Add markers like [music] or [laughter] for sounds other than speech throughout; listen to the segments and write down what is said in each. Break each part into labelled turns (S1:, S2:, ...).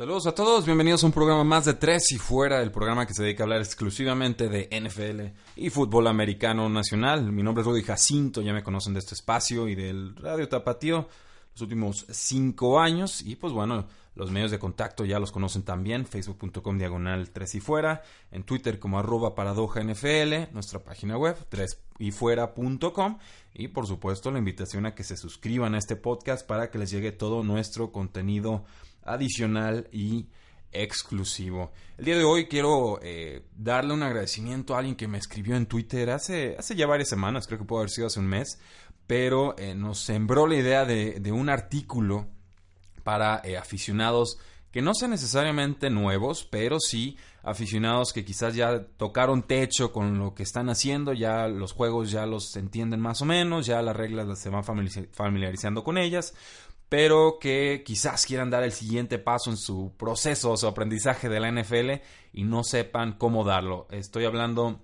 S1: Saludos a todos, bienvenidos a un programa más de Tres y Fuera, el programa que se dedica a hablar exclusivamente de NFL y fútbol americano nacional. Mi nombre es Rudy Jacinto, ya me conocen de este espacio y del Radio Tapatío los últimos cinco años. Y pues bueno, los medios de contacto ya los conocen también, facebook.com diagonal Tres y Fuera, en Twitter como arroba paradoja NFL, nuestra página web tresyfuera.com y por supuesto la invitación a que se suscriban a este podcast para que les llegue todo nuestro contenido adicional y exclusivo. El día de hoy quiero eh, darle un agradecimiento a alguien que me escribió en Twitter hace, hace ya varias semanas, creo que puede haber sido hace un mes, pero eh, nos sembró la idea de, un artículo para eh, aficionados que no sean necesariamente nuevos, pero sí aficionados que quizás ya tocaron techo con lo que están haciendo, ya los juegos ya los entienden más o menos, ya las reglas se van familiarizando con ellas, pero que quizás quieran dar el siguiente paso en su proceso o su aprendizaje de la NFL y no sepan cómo darlo. Estoy hablando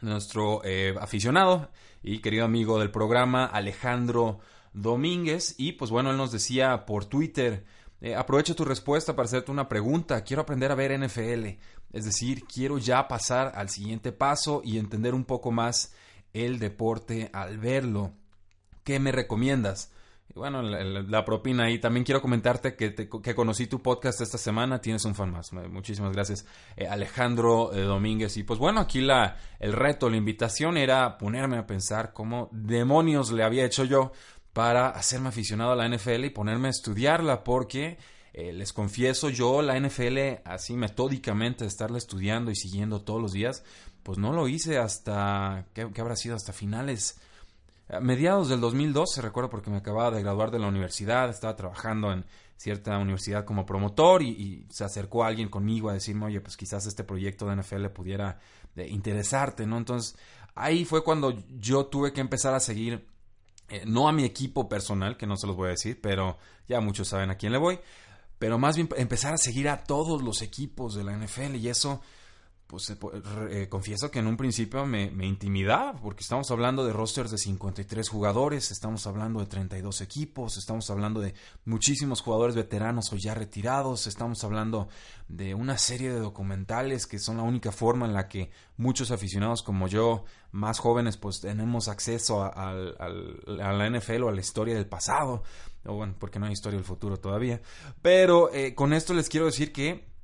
S1: de nuestro eh, aficionado y querido amigo del programa, Alejandro Domínguez, y pues bueno, él nos decía por Twitter, eh, aprovecho tu respuesta para hacerte una pregunta, quiero aprender a ver NFL, es decir, quiero ya pasar al siguiente paso y entender un poco más el deporte al verlo. ¿Qué me recomiendas? Bueno, la, propina ahí. También quiero comentarte que, que, conocí tu podcast esta semana. Tienes un fan más. Muchísimas gracias, eh, Alejandro eh, Domínguez. Y pues bueno, aquí la, el reto, la invitación era ponerme a pensar cómo demonios le había hecho yo para hacerme aficionado a la NFL y ponerme a estudiarla porque... Eh, les confieso, yo la NFL así metódicamente, estarla estudiando y siguiendo todos los días, pues no lo hice hasta, ¿qué, qué habrá sido? Hasta finales a mediados del 2012, recuerdo porque me acababa de graduar de la universidad, estaba trabajando en cierta universidad como promotor y, se acercó alguien conmigo a decirme, oye, pues quizás este proyecto de NFL pudiera eh, interesarte, ¿no? Entonces ahí fue cuando yo tuve que empezar a seguir, eh, no a mi equipo personal, que no se los voy a decir, pero ya muchos saben a quién le voy, pero más bien empezar a seguir a todos los equipos de la NFL y eso pues eh, confieso que en un principio me, me, intimidaba, porque estamos hablando de rosters de 53 jugadores, estamos hablando de 32 equipos, estamos hablando de muchísimos jugadores veteranos o ya retirados, estamos hablando de una serie de documentales que son la única forma en la que muchos aficionados como yo, más jóvenes, pues tenemos acceso a, la NFL o a la historia del pasado, o bueno, porque no hay historia del futuro todavía, pero eh, con esto les quiero decir que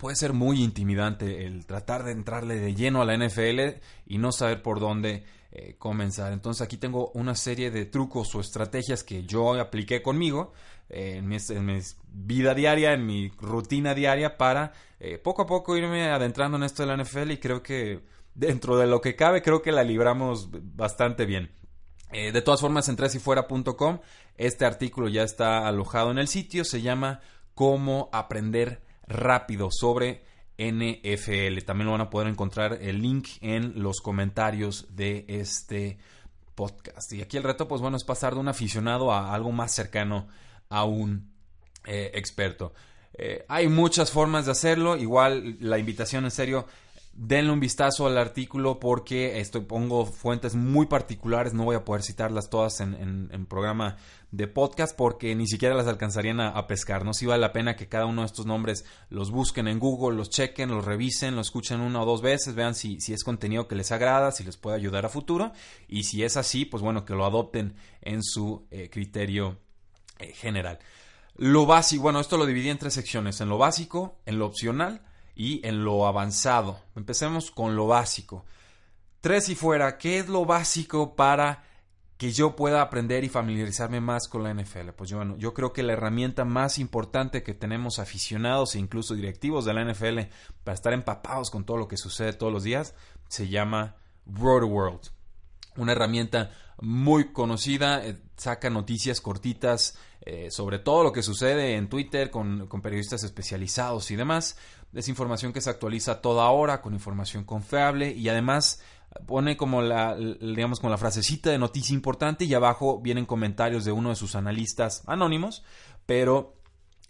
S1: puede ser muy intimidante el tratar de entrarle de lleno a la NFL y no saber por dónde eh, comenzar. Entonces aquí tengo una serie de trucos o estrategias que yo apliqué conmigo eh, en, mi, vida diaria, en mi rutina diaria para eh, poco a poco irme adentrando en esto de la NFL y creo que dentro de lo que cabe creo que la libramos bastante bien. de todas formas en tresyfuera.com este artículo ya está alojado en el sitio, se llama Cómo aprender rápido sobre NFL. También lo van a poder encontrar el link en los comentarios de este podcast. Y aquí el reto, pues bueno, es pasar de un aficionado a algo más cercano a un eh, experto. Eh, hay muchas formas de hacerlo. Igual la invitación en serio denle un vistazo al artículo porque estoy pongo fuentes muy particulares, no voy a poder citarlas todas en, en, programa de podcast porque ni siquiera las alcanzarían a, pescar. No si vale la pena que cada uno de estos nombres los busquen en Google, los chequen, los revisen, los escuchen una o dos veces, vean si, si es contenido que les agrada, si les puede ayudar a futuro y si es así, pues bueno, que lo adopten en su eh, criterio eh, general. Lo básico, bueno, esto lo dividí en tres secciones, en lo básico, en lo opcional, y en lo avanzado. Empecemos con lo básico. Tres y fuera, ¿qué es lo básico para que yo pueda aprender y familiarizarme más con la NFL? Pues yo, yo creo que la herramienta más importante que tenemos aficionados e incluso directivos de la NFL para estar empapados con todo lo que sucede todos los días se llama Road World. Una herramienta muy conocida, eh, saca noticias cortitas eh, sobre todo lo que sucede en Twitter con, con, periodistas especializados y demás. Es información que se actualiza toda hora, con información confiable y además pone como la, digamos, como la frasecita de noticia importante y abajo vienen comentarios de uno de sus analistas anónimos, pero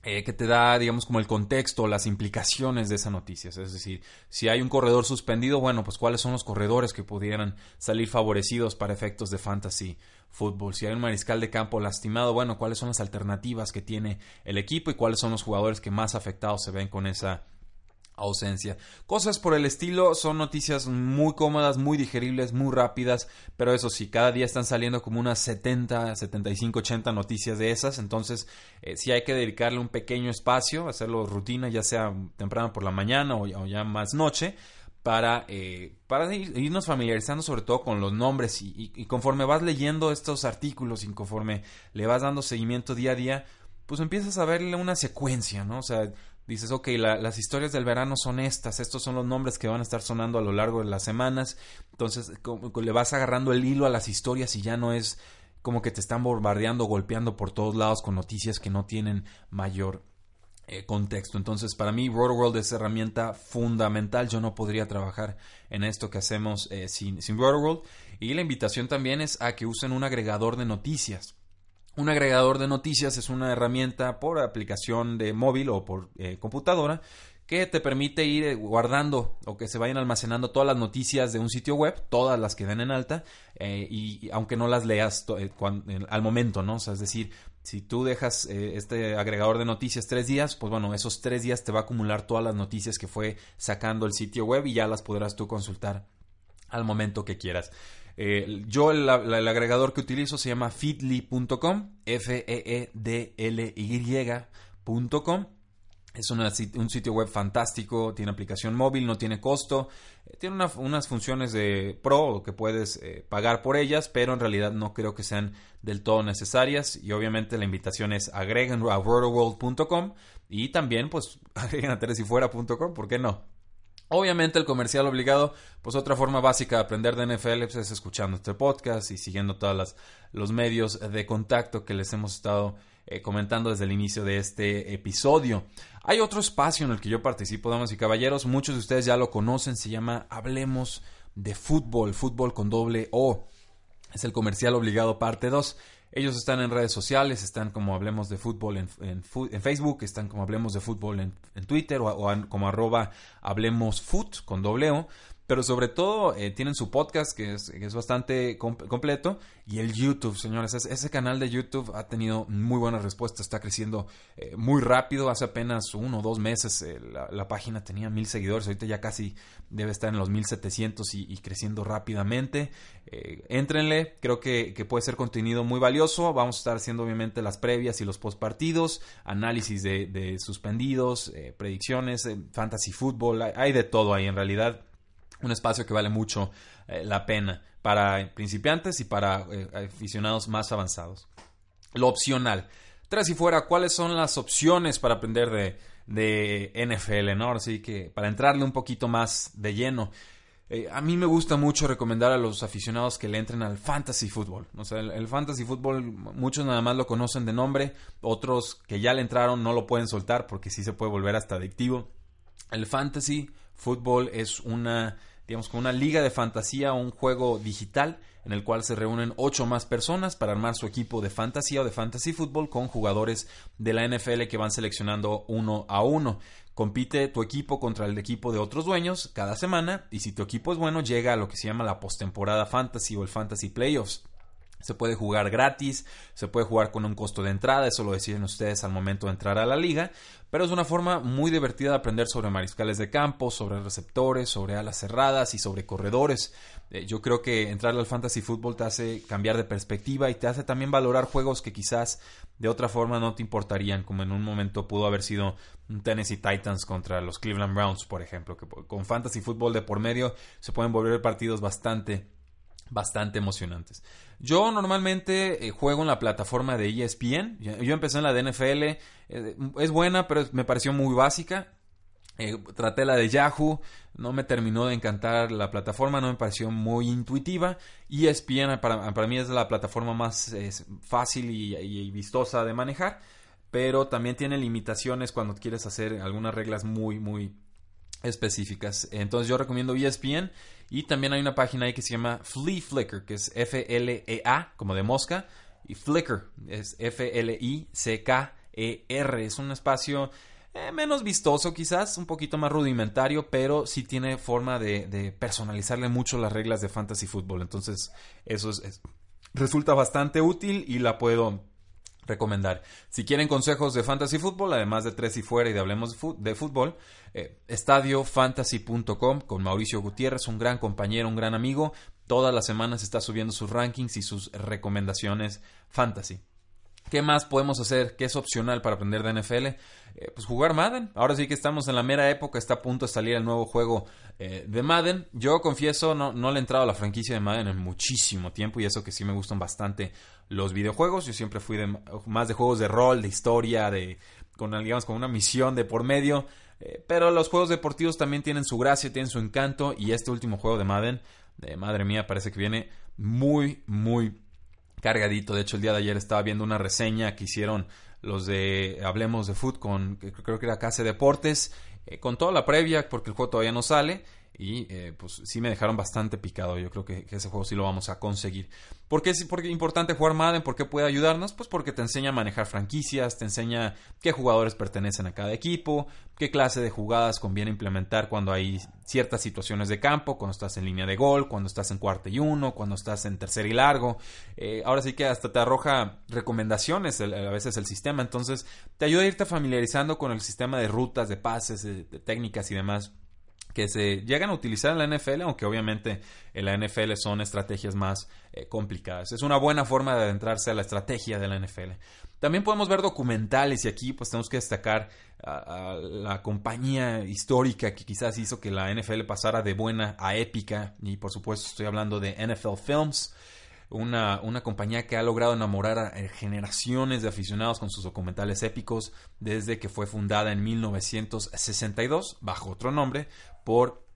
S1: eh, que te da, digamos, como el contexto, las implicaciones de esa noticia. Es decir, si hay un corredor suspendido, bueno, pues cuáles son los corredores que pudieran salir favorecidos para efectos de fantasy fútbol. Si hay un mariscal de campo lastimado, bueno, cuáles son las alternativas que tiene el equipo y cuáles son los jugadores que más afectados se ven con esa ausencia. Cosas por el estilo son noticias muy cómodas, muy digeribles, muy rápidas, pero eso sí, cada día están saliendo como unas 70, 75, 80 noticias de esas, entonces eh, sí hay que dedicarle un pequeño espacio, hacerlo rutina, ya sea temprano por la mañana o, ya más noche, para, eh, para irnos familiarizando sobre todo con los nombres y, y, conforme vas leyendo estos artículos y conforme le vas dando seguimiento día a día, pues empiezas a verle una secuencia, ¿no? O sea, dices, ok, las historias del verano son estas, estos son los nombres que van a estar sonando a lo largo de las semanas, entonces le vas agarrando el hilo a las historias y ya no es como que te están bombardeando, golpeando por todos lados con noticias que no tienen mayor eh, contexto. Entonces, para mí, RotoWorld es herramienta fundamental. Yo no podría trabajar en esto que hacemos eh, sin, sin RotoWorld. Y la invitación también es a que usen un agregador de noticias. Un agregador de noticias es una herramienta por aplicación de móvil o por eh, computadora que te permite ir eh, guardando o que se vayan almacenando todas las noticias de un sitio web, todas las que den en alta, eh, y, aunque no las leas al momento, ¿no? Es decir, si tú dejas este agregador de noticias tres días, pues bueno, esos tres días te va a acumular todas las noticias que fue sacando el sitio web y ya las podrás tú consultar al momento que quieras. Eh, yo el, agregador que utilizo se llama feedly.com, F-E-E-D-L-Y.com. Es un sitio web fantástico, tiene aplicación móvil, no tiene costo, eh, tiene unas funciones de pro que puedes eh, pagar por ellas, pero en realidad no creo que sean del todo necesarias y obviamente la invitación es agreguen a worldworld.com y también pues [laughs] agreguen a teresifuera.com, ¿por qué no? Obviamente el comercial obligado, pues otra forma básica de aprender de NFL pues, es escuchando este podcast y siguiendo todos los medios de contacto que les hemos estado eh, comentando desde el inicio de este episodio. Hay otro espacio en el que yo participo, damas y caballeros, muchos de ustedes ya lo conocen, se llama Hablemos de Fútbol, Fútbol con doble O. Es el comercial obligado parte 2. Ellos están en redes sociales, están como Hablemos de Fútbol en, en, Facebook, están como Hablemos de Fútbol en, Twitter o, como arroba Hablemos Foot con doble O pero sobre todo eh, tienen su podcast que es, bastante completo y el YouTube, señores, ese, canal de YouTube ha tenido muy buena respuesta, está creciendo eh, muy rápido, hace apenas uno o dos meses eh, la, página tenía mil seguidores, ahorita ya casi debe estar en los mil setecientos y, creciendo rápidamente, éntrenle, creo que, puede ser contenido muy valioso, vamos a estar haciendo obviamente las previas y los post partidos, análisis de, de suspendidos, predicciones, fantasy fútbol, hay de todo ahí en realidad un espacio que vale mucho eh, la pena para principiantes y para eh, aficionados más avanzados. Lo opcional. Tras y fuera, ¿cuáles son las opciones para aprender de, de NFL? ¿no? Así que para entrarle un poquito más de lleno. Eh, a mí me gusta mucho recomendar a los aficionados que le entren al fantasy fútbol. O sea, el, fantasy fútbol, muchos nada más lo conocen de nombre, otros que ya le entraron no lo pueden soltar porque sí se puede volver hasta adictivo. El fantasy fútbol es una digamos, con una liga de fantasía o un juego digital en el cual se reúnen ocho más personas para armar su equipo de fantasía o de fantasy fútbol con jugadores de la NFL que van seleccionando uno a uno. Compite tu equipo contra el equipo de otros dueños cada semana y si tu equipo es bueno llega a lo que se llama la postemporada fantasy o el fantasy playoffs. Se puede jugar gratis, se puede jugar con un costo de entrada, eso lo deciden ustedes al momento de entrar a la liga, pero es una forma muy divertida de aprender sobre mariscales de campo, sobre receptores, sobre alas cerradas y sobre corredores. Eh, yo creo que entrar al fantasy fútbol te hace cambiar de perspectiva y te hace también valorar juegos que quizás de otra forma no te importarían, como en un momento pudo haber sido un Tennessee Titans contra los Cleveland Browns, por ejemplo, que con fantasy fútbol de por medio se pueden volver partidos bastante bastante emocionantes. Yo normalmente eh, juego en la plataforma de ESPN. Yo empecé en la de NFL. Eh, es buena, pero me pareció muy básica. Eh, traté la de Yahoo, no me terminó de encantar la plataforma, no me pareció muy intuitiva. ESPN para, para mí es la plataforma más fácil y, vistosa de manejar, pero también tiene limitaciones cuando quieres hacer algunas reglas muy, muy específicas. Entonces yo recomiendo ESPN y también hay una página ahí que se llama Flea Flicker, que es F-L-E-A, como de mosca, y Flickr es F-L-I-C-K-E-R. Es un espacio eh, menos vistoso quizás, un poquito más rudimentario, pero sí tiene forma de, personalizarle mucho las reglas de fantasy fútbol. Entonces eso resulta bastante útil y la puedo recomendar. Si quieren consejos de fantasy fútbol, además de tres y fuera y de hablemos de fútbol, eh, estadiofantasy.com con Mauricio Gutiérrez, un gran compañero, un gran amigo. Todas las semanas está subiendo sus rankings y sus recomendaciones fantasy. ¿Qué más podemos hacer? ¿Qué es opcional para aprender de NFL? Eh, pues jugar Madden. Ahora sí que estamos en la mera época, está a punto de salir el nuevo juego eh, de Madden. Yo confieso, no, no le he entrado a la franquicia de Madden en muchísimo tiempo y eso que sí me gustan bastante los videojuegos. Yo siempre fui de, más de juegos de rol, de historia, de con, digamos, con una misión de por medio. Eh, pero los juegos deportivos también tienen su gracia, tienen su encanto y este último juego de Madden, madre mía, parece que viene muy, muy cargadito. De hecho, el día de ayer estaba viendo una reseña que hicieron los de Hablemos de Foot con, creo que era Case Deportes, eh, con toda la previa, porque el juego todavía no sale. Y eh, pues sí me dejaron bastante picado. Yo creo que, ese juego sí lo vamos a conseguir. ¿Por qué es importante jugar Madden? ¿Por qué puede ayudarnos? Pues porque te enseña a manejar franquicias, te enseña qué jugadores pertenecen a cada equipo, qué clase de jugadas conviene implementar cuando hay ciertas situaciones de campo, cuando estás en línea de gol, cuando estás en cuarto y uno, cuando estás en tercer y largo. Eh, ahora sí que hasta te arroja recomendaciones a veces el sistema. Entonces te ayuda a irte familiarizando con el sistema de rutas, de pases, de técnicas y demás que se llegan a utilizar en la NFL, aunque obviamente en la NFL son estrategias más eh, complicadas. Es una buena forma de adentrarse a la estrategia de la NFL. También podemos ver documentales y aquí pues tenemos que destacar a, la compañía histórica que quizás hizo que la NFL pasara de buena a épica y por supuesto estoy hablando de NFL Films una, una compañía que ha logrado enamorar a eh, generaciones de aficionados con sus documentales épicos desde que fue fundada en 1962 bajo otro nombre por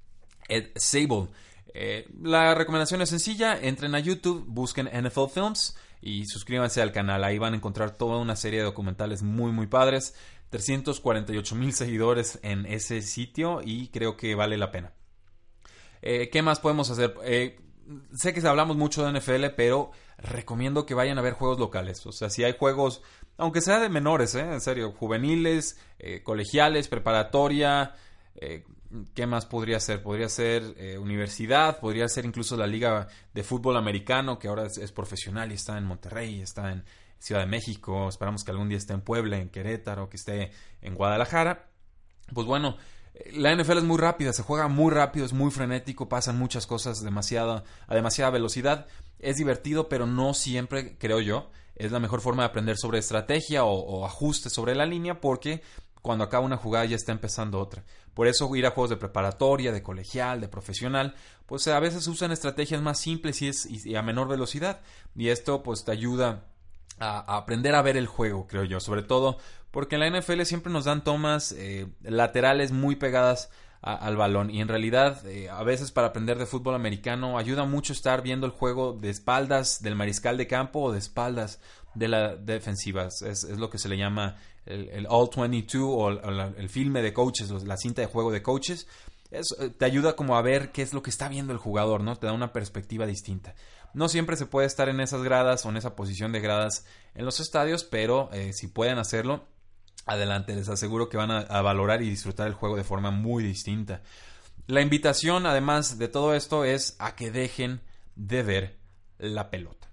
S1: Ed Sable. Eh, la recomendación es sencilla, entren a YouTube, busquen NFL Films y suscríbanse al canal. Ahí van a encontrar toda una serie de documentales muy muy padres. 348 mil seguidores en ese sitio y creo que vale la pena. Eh, ¿Qué más podemos hacer? Sé que hablamos mucho de NFL, pero recomiendo que vayan a ver juegos locales. O sea, si hay juegos, aunque sea de menores, ¿eh? en serio, juveniles, eh, colegiales, preparatoria, eh, ¿qué más podría ser? Podría ser universidad, podría ser incluso la liga de fútbol americano, que ahora es, profesional y está en Monterrey, está en Ciudad de México, esperamos que algún día esté en Puebla, en Querétaro, que esté en Guadalajara. Pues bueno, la NFL es muy rápida, se juega muy rápido, es muy frenético, pasan muchas cosas a demasiada velocidad. Es divertido, pero no siempre, creo yo, es la mejor forma de aprender sobre estrategia o, o ajuste sobre la línea porque cuando acaba una jugada ya está empezando otra. Por eso ir a juegos de preparatoria, de colegial, de profesional, pues a veces usan estrategias más simples y, es, y a menor velocidad. Y esto pues te ayuda a, aprender a ver el juego, creo yo. Sobre todo porque en la NFL siempre nos dan tomas eh, laterales muy pegadas al balón y en realidad eh, a veces para aprender de fútbol americano ayuda mucho estar viendo el juego de espaldas del mariscal de campo o de espaldas de la defensiva. Es, lo que se le llama el, All 22 o el, filme de coaches, la cinta de juego de coaches. Eh, te ayuda como a ver qué es lo que está viendo el jugador, ¿no? Te da una perspectiva distinta. No siempre se puede estar en esas gradas o en esa posición de gradas en los estadios, pero si pueden hacerlo, adelante. Les aseguro que van a, valorar y disfrutar el juego de forma muy distinta. La invitación, además de todo esto, es a que dejen de ver la pelota.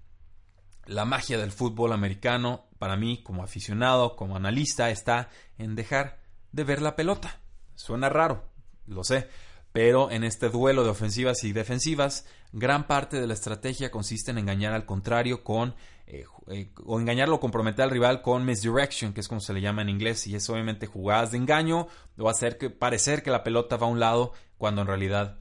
S1: La magia del fútbol americano, para mí, como aficionado, como analista, está en dejar de ver la pelota. Suena raro, lo sé, pero en este duelo de ofensivas y defensivas, gran parte de la estrategia consiste en engañar al contrario con eh, eh, o engañarlo o comprometer al rival con misdirection, que es como se le llama en inglés, y es obviamente jugadas de engaño o hacer que parecer que la pelota va a un lado cuando en realidad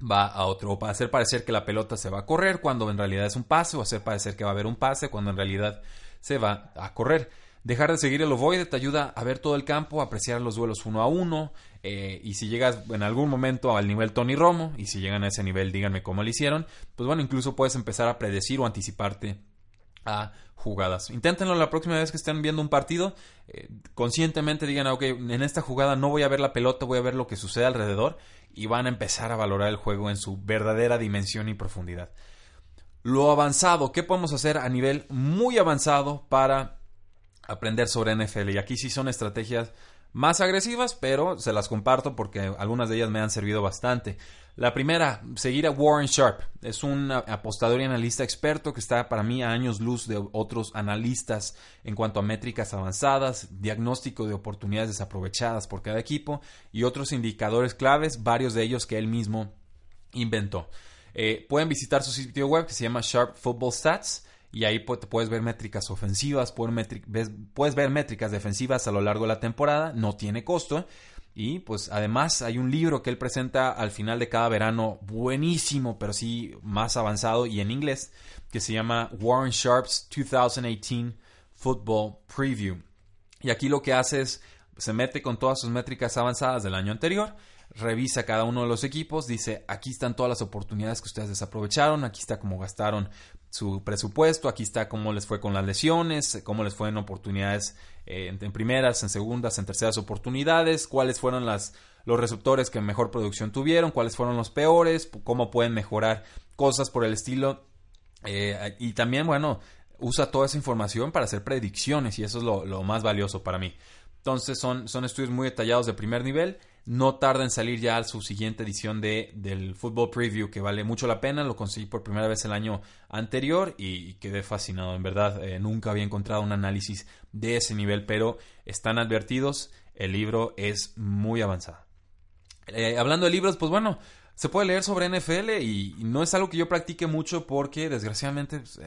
S1: va a otro, o hacer parecer que la pelota se va a correr cuando en realidad es un pase, o hacer parecer que va a haber un pase cuando en realidad se va a correr. Dejar de seguir el ovoide te ayuda a ver todo el campo, a apreciar los duelos uno a uno. Eh, y si llegas en algún momento al nivel Tony Romo, y si llegan a ese nivel, díganme cómo lo hicieron, pues bueno, incluso puedes empezar a predecir o anticiparte a jugadas. Inténtenlo la próxima vez que estén viendo un partido. Eh, conscientemente digan, ok, en esta jugada no voy a ver la pelota, voy a ver lo que sucede alrededor y van a empezar a valorar el juego en su verdadera dimensión y profundidad. Lo avanzado, ¿qué podemos hacer a nivel muy avanzado para aprender sobre NFL? Y aquí sí son estrategias más agresivas, pero se las comparto porque algunas de ellas me han servido bastante. La primera, seguir a Warren Sharp. Es un apostador y analista experto que está para mí a años luz de otros analistas en cuanto a métricas avanzadas, diagnóstico de oportunidades desaprovechadas por cada equipo y otros indicadores claves, varios de ellos que él mismo inventó. Eh, pueden visitar su sitio web que se llama Sharp Football Stats y ahí puedes ver métricas ofensivas, puedes ver métricas defensivas a lo largo de la temporada, no tiene costo y pues además hay un libro que él presenta al final de cada verano, buenísimo, pero sí más avanzado y en inglés, que se llama Warren Sharp's 2018 Football Preview. Y aquí lo que hace es, se mete con todas sus métricas avanzadas del año anterior, revisa cada uno de los equipos, dice, aquí están todas las oportunidades que ustedes desaprovecharon, aquí está cómo gastaron su presupuesto, aquí está cómo les fue con las lesiones, cómo les fue en oportunidades eh, en, primeras, en segundas, en terceras oportunidades, cuáles fueron las, los receptores que mejor producción tuvieron, cuáles fueron los peores, cómo pueden mejorar cosas por el estilo. Eh, y también, bueno, usa toda esa información para hacer predicciones y eso es lo, lo más valioso para mí. Entonces son, son estudios muy detallados de primer nivel no tarda en salir ya su siguiente edición de, del Football Preview, que vale mucho la pena. Lo conseguí por primera vez el año anterior y, quedé fascinado. En verdad, eh, nunca había encontrado un análisis de ese nivel, pero están advertidos. El libro es muy avanzado. Eh, hablando de libros, pues bueno, se puede leer sobre NFL y, no es algo que yo practique mucho porque desgraciadamente, pues,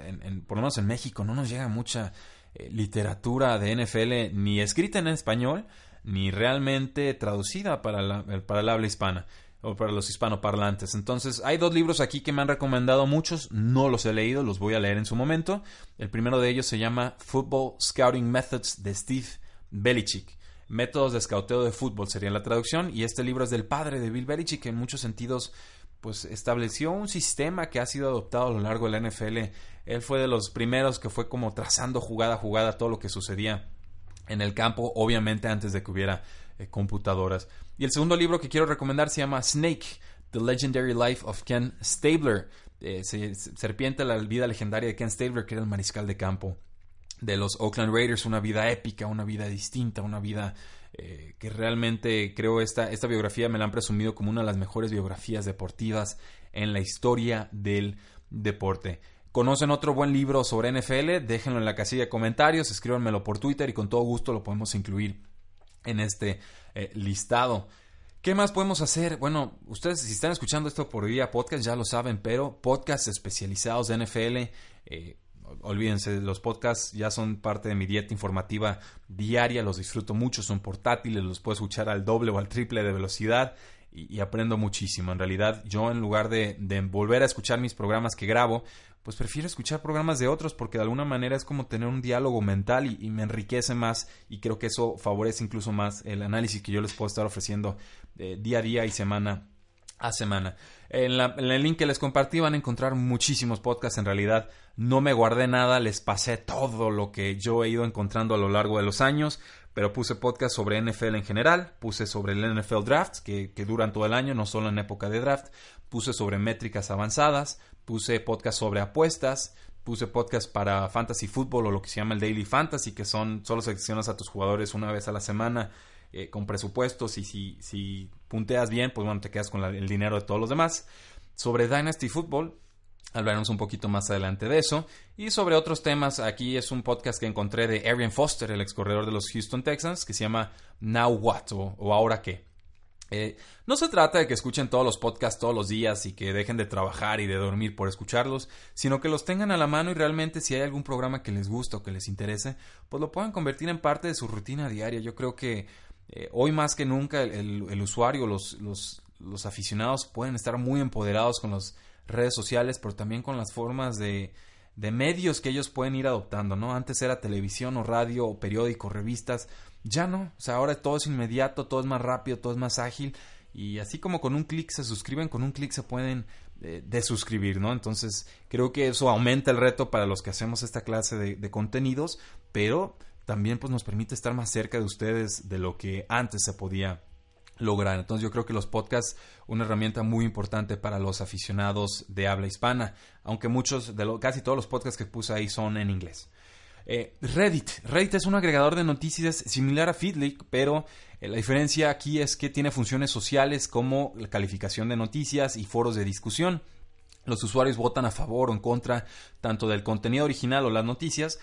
S1: por lo menos en México, no nos llega mucha eh, literatura de NFL ni escrita en español ni realmente traducida para, para el habla hispana o para los hispanoparlantes. Entonces, hay dos libros aquí que me han recomendado muchos, no los he leído, los voy a leer en su momento. El primero de ellos se llama Football Scouting Methods de Steve Belichick. Métodos de escauteo de fútbol sería la traducción, y este libro es del padre de Bill Belichick, que en muchos sentidos pues estableció un sistema que ha sido adoptado a lo largo de la NFL. Él fue de los primeros que fue como trazando jugada a jugada todo lo que sucedía en el campo, obviamente antes de que hubiera eh, computadoras. Y el segundo libro que quiero recomendar se llama Snake, The Legendary Life of Ken Stabler. Eh, serpiente, la vida legendaria de Ken Stabler, que era el mariscal de campo de los Oakland Raiders, una vida épica, una vida distinta, una vida eh, que realmente creo esta, esta biografía me la han presumido como una de las mejores biografías deportivas en la historia del deporte. ¿Conocen otro buen libro sobre NFL? Déjenlo en la casilla de comentarios, escríbanmelo por Twitter y con todo gusto lo podemos incluir en este eh, listado. ¿Qué más podemos hacer? Bueno, ustedes si están escuchando esto por vía podcast ya lo saben, pero podcasts especializados de NFL, eh, olvídense, los podcasts ya son parte de mi dieta informativa diaria, los disfruto mucho, son portátiles, los puedo escuchar al doble o al triple de velocidad y, aprendo muchísimo. En realidad, yo en lugar de, volver a escuchar mis programas que grabo, pues prefiero escuchar programas de otros porque de alguna manera es como tener un diálogo mental y, me enriquece más y creo que eso favorece incluso más el análisis que yo les puedo estar ofreciendo eh, día a día y semana a semana. En, en, el link que les compartí van a encontrar muchísimos podcasts. En realidad no me guardé nada, les pasé todo lo que yo he ido encontrando a lo largo de los años pero puse podcast sobre NFL en general, puse sobre el NFL Draft, que, que, duran todo el año, no solo en época de draft, puse sobre métricas avanzadas, puse podcast sobre apuestas, puse podcast para fantasy fútbol o lo que se llama el daily fantasy, que son solo seleccionas a tus jugadores una vez a la semana eh, con presupuestos y si, si punteas bien, pues bueno, te quedas con el dinero de todos los demás. Sobre Dynasty Football, Hablaremos un poquito más adelante de eso. Y sobre otros temas, aquí es un podcast que encontré de Arian Foster, el ex corredor de los Houston Texans, que se llama Now What o, Ahora qué. Eh, no se trata de que escuchen todos los podcasts todos los días y que dejen de trabajar y de dormir por escucharlos, sino que los tengan a la mano y realmente si hay algún programa que les gusta o que les interese, pues lo puedan convertir en parte de su rutina diaria. Yo creo que eh, hoy más que nunca el, usuario, los, los aficionados pueden estar muy empoderados con los redes sociales, pero también con las formas de, medios que ellos pueden ir adoptando, ¿no? Antes era televisión o radio o periódico, revistas, ya no, o sea, ahora todo es inmediato, todo es más rápido, todo es más ágil y así como con un clic se suscriben, con un clic se pueden eh, desuscribir, ¿no? Entonces creo que eso aumenta el reto para los que hacemos esta clase de, de contenidos, pero también pues nos permite estar más cerca de ustedes de lo que antes se podía lograr. Entonces yo creo que los podcasts, una herramienta muy importante para los aficionados de habla hispana, aunque muchos, de casi todos los podcasts que puse ahí son en inglés. Eh, Reddit. Reddit es un agregador de noticias similar a Feedly, pero eh, la diferencia aquí es que tiene funciones sociales como la calificación de noticias y foros de discusión. Los usuarios votan a favor o en contra tanto del contenido original o las noticias,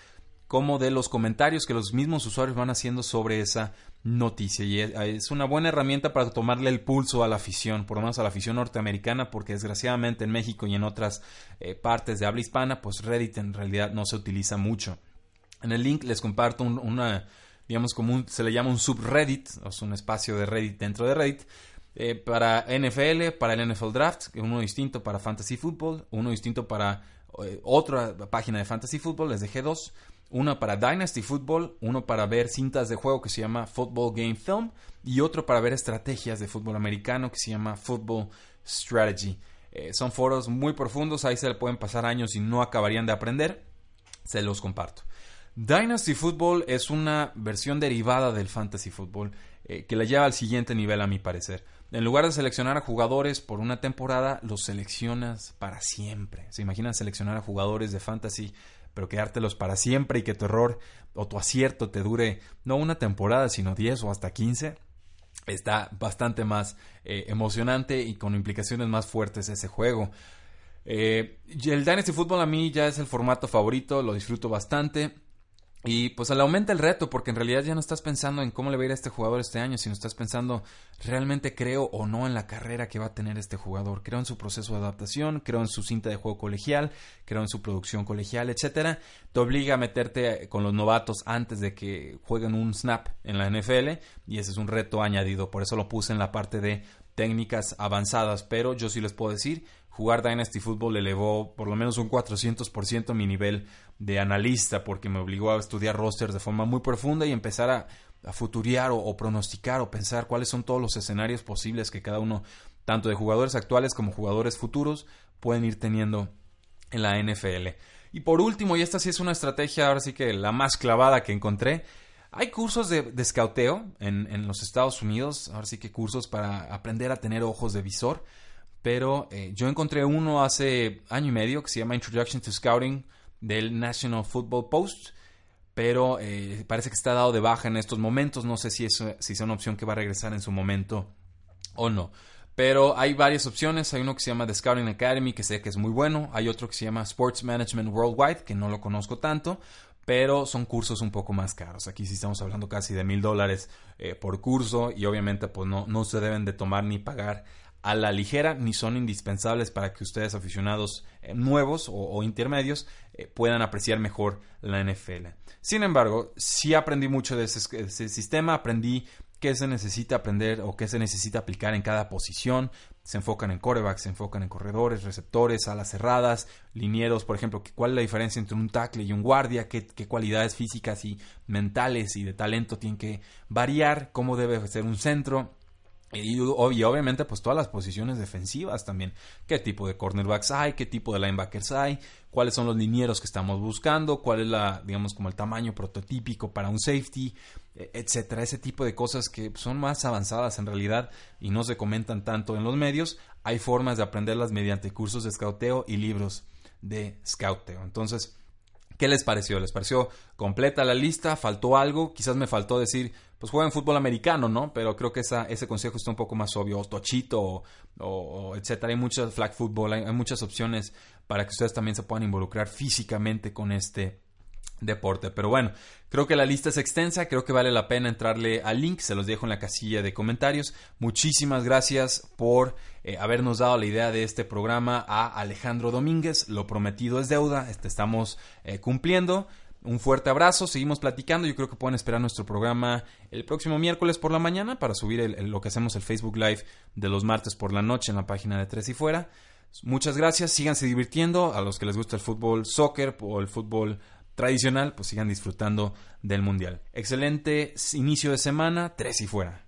S1: como de los comentarios que los mismos usuarios van haciendo sobre esa noticia. Y es una buena herramienta para tomarle el pulso a la afición, por lo menos a la afición norteamericana, porque desgraciadamente en México y en otras eh, partes de habla hispana, pues Reddit en realidad no se utiliza mucho. En el link les comparto una, digamos, como se le llama un subreddit, o es un espacio de Reddit dentro de Reddit, eh, para NFL, para el NFL Draft, uno distinto para Fantasy Football, uno distinto para eh, otra página de Fantasy Football, les dejé dos uno para Dynasty Football, uno para ver cintas de juego que se llama Football Game Film y otro para ver estrategias de fútbol americano que se llama Football Strategy. Eh, son foros muy profundos, ahí se le pueden pasar años y no acabarían de aprender. Se los comparto. Dynasty Football es una versión derivada del Fantasy Football eh, que la lleva al siguiente nivel a mi parecer. En lugar de seleccionar a jugadores por una temporada, los seleccionas para siempre. ¿Se imaginan seleccionar a jugadores de Fantasy pero quedártelos para siempre y que tu error o tu acierto te dure no una temporada, sino 10 o hasta 15, está bastante más eh, emocionante y con implicaciones más fuertes ese juego. Eh, el Dynasty Football a mí ya es el formato favorito, lo disfruto bastante. Y pues le aumenta el reto porque en realidad ya no estás pensando en cómo le va a ir a este jugador este año, sino estás pensando realmente creo o no en la carrera que va a tener este jugador. Creo en su proceso de adaptación, creo en su cinta de juego colegial, creo en su producción colegial, etcétera. Te obliga a meterte con los novatos antes de que jueguen un snap en la NFL y ese es un reto añadido. Por eso lo puse en la parte de técnicas avanzadas, pero yo sí les puedo decir, jugar Dynasty Football elevó por lo menos un 400% mi nivel de analista porque me obligó a estudiar rosters de forma muy profunda y empezar a, a futuriar o, pronosticar o pensar cuáles son todos los escenarios posibles que cada uno, tanto de jugadores actuales como jugadores futuros, pueden ir teniendo en la NFL. Y por último, y esta sí es una estrategia, ahora sí que la más clavada que encontré, hay cursos de, de scouteo en, en, los Estados Unidos, ahora sí que cursos para aprender a tener ojos de visor, pero eh, yo encontré uno hace año y medio que se llama Introduction to Scouting del National Football Post, pero eh, parece que está dado de baja en estos momentos. No sé si, es, si es una opción que va a regresar en su momento o no. Pero hay varias opciones. Hay uno que se llama The Scouting Academy, que sé que es muy bueno. Hay otro que se llama Sports Management Worldwide, que no lo conozco tanto. Pero son cursos un poco más caros. Aquí sí estamos hablando casi de mil dólares eh, por curso. Y obviamente pues no, no se deben de tomar ni pagar a la ligera ni son indispensables para que ustedes aficionados eh, nuevos o, intermedios eh, puedan apreciar mejor la NFL. Sin embargo, sí aprendí mucho de ese, sistema, aprendí qué se necesita aprender o qué se necesita aplicar en cada posición. Se enfocan en corebacks, se enfocan en corredores, receptores, alas cerradas, linieros, por ejemplo, cuál es la diferencia entre un tackle y un guardia, qué, qué cualidades físicas y mentales y de talento tienen que variar, cómo debe ser un centro, y, obviamente, pues todas las posiciones defensivas también. ¿Qué tipo de cornerbacks hay? ¿Qué tipo de linebackers hay? ¿Cuáles son los linieros que estamos buscando? ¿Cuál es la, digamos, como el tamaño prototípico para un safety? E, etcétera. Ese tipo de cosas que son más avanzadas en realidad y no se comentan tanto en los medios. Hay formas de aprenderlas mediante cursos de scouteo y libros de scouteo. Entonces, ¿qué les pareció? ¿Les pareció completa la lista? ¿Faltó algo? Quizás me faltó decir pues juegan fútbol americano, ¿no? Pero creo que ese consejo está un poco más obvio, o tochito, o, etcétera. Hay muchas flag football, hay, muchas opciones para que ustedes también se puedan involucrar físicamente con este deporte. Pero bueno, creo que la lista es extensa, creo que vale la pena entrarle al link, se los dejo en la casilla de comentarios. Muchísimas gracias por eh, habernos dado la idea de este programa a Alejandro Domínguez. Lo prometido es deuda, este estamos eh, cumpliendo. Un fuerte abrazo, seguimos platicando. Yo creo que pueden esperar nuestro programa el próximo miércoles por la mañana para subir lo que hacemos el Facebook Live de los martes por la noche en la página de Tres y Fuera. Muchas gracias, síganse divirtiendo. A los que les gusta el fútbol soccer o el fútbol tradicional, pues sigan disfrutando del Mundial. Excelente inicio de semana, tres y fuera.